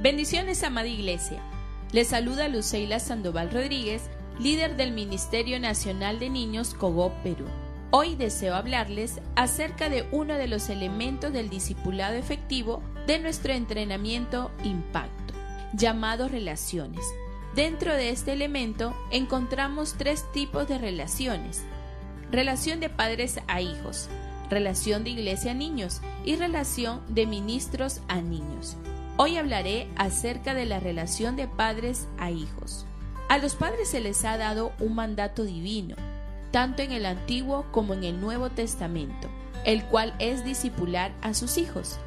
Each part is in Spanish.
Bendiciones, amada iglesia. Les saluda Luceila Sandoval Rodríguez, líder del Ministerio Nacional de Niños Cogó, Perú. Hoy deseo hablarles acerca de uno de los elementos del discipulado efectivo de nuestro entrenamiento Impacto, llamado relaciones. Dentro de este elemento encontramos tres tipos de relaciones. Relación de padres a hijos, relación de iglesia a niños y relación de ministros a niños. Hoy hablaré acerca de la relación de padres a hijos. A los padres se les ha dado un mandato divino, tanto en el Antiguo como en el Nuevo Testamento, el cual es discipular a sus hijos.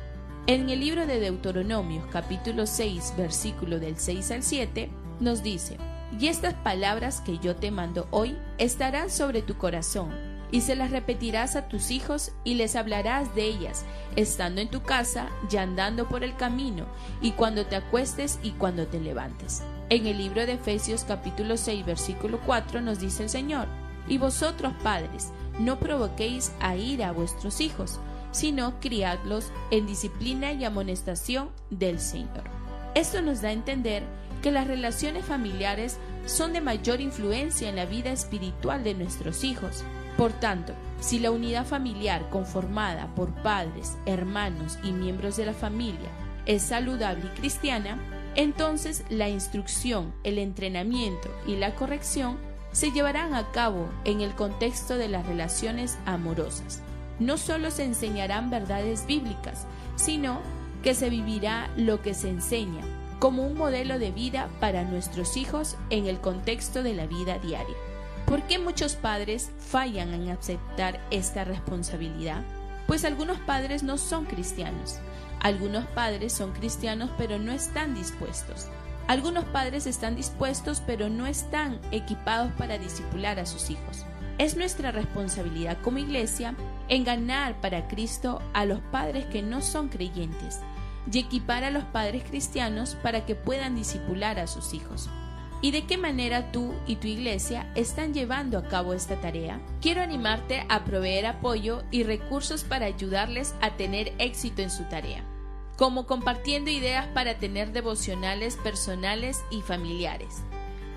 En el libro de Deuteronomios capítulo 6 versículo del 6 al 7 nos dice, y estas palabras que yo te mando hoy estarán sobre tu corazón y se las repetirás a tus hijos y les hablarás de ellas, estando en tu casa y andando por el camino, y cuando te acuestes y cuando te levantes. En el libro de Efesios capítulo 6 versículo 4 nos dice el Señor, y vosotros padres, no provoquéis a ira a vuestros hijos, sino criadlos en disciplina y amonestación del Señor. Esto nos da a entender que las relaciones familiares son de mayor influencia en la vida espiritual de nuestros hijos, por tanto, si la unidad familiar conformada por padres, hermanos y miembros de la familia es saludable y cristiana, entonces la instrucción, el entrenamiento y la corrección se llevarán a cabo en el contexto de las relaciones amorosas. No solo se enseñarán verdades bíblicas, sino que se vivirá lo que se enseña como un modelo de vida para nuestros hijos en el contexto de la vida diaria. ¿Por qué muchos padres fallan en aceptar esta responsabilidad? Pues algunos padres no son cristianos. Algunos padres son cristianos pero no están dispuestos. Algunos padres están dispuestos pero no están equipados para disipular a sus hijos. Es nuestra responsabilidad como iglesia en ganar para Cristo a los padres que no son creyentes y equipar a los padres cristianos para que puedan disipular a sus hijos y de qué manera tú y tu iglesia están llevando a cabo esta tarea. Quiero animarte a proveer apoyo y recursos para ayudarles a tener éxito en su tarea, como compartiendo ideas para tener devocionales personales y familiares,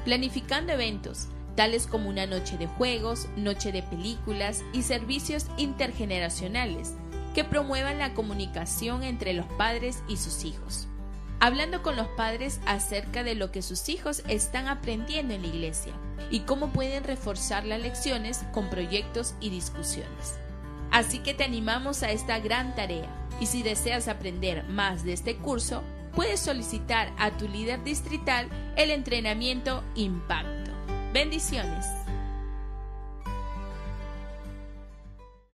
planificando eventos, tales como una noche de juegos, noche de películas y servicios intergeneracionales que promuevan la comunicación entre los padres y sus hijos hablando con los padres acerca de lo que sus hijos están aprendiendo en la iglesia y cómo pueden reforzar las lecciones con proyectos y discusiones. Así que te animamos a esta gran tarea y si deseas aprender más de este curso, puedes solicitar a tu líder distrital el entrenamiento Impacto. Bendiciones.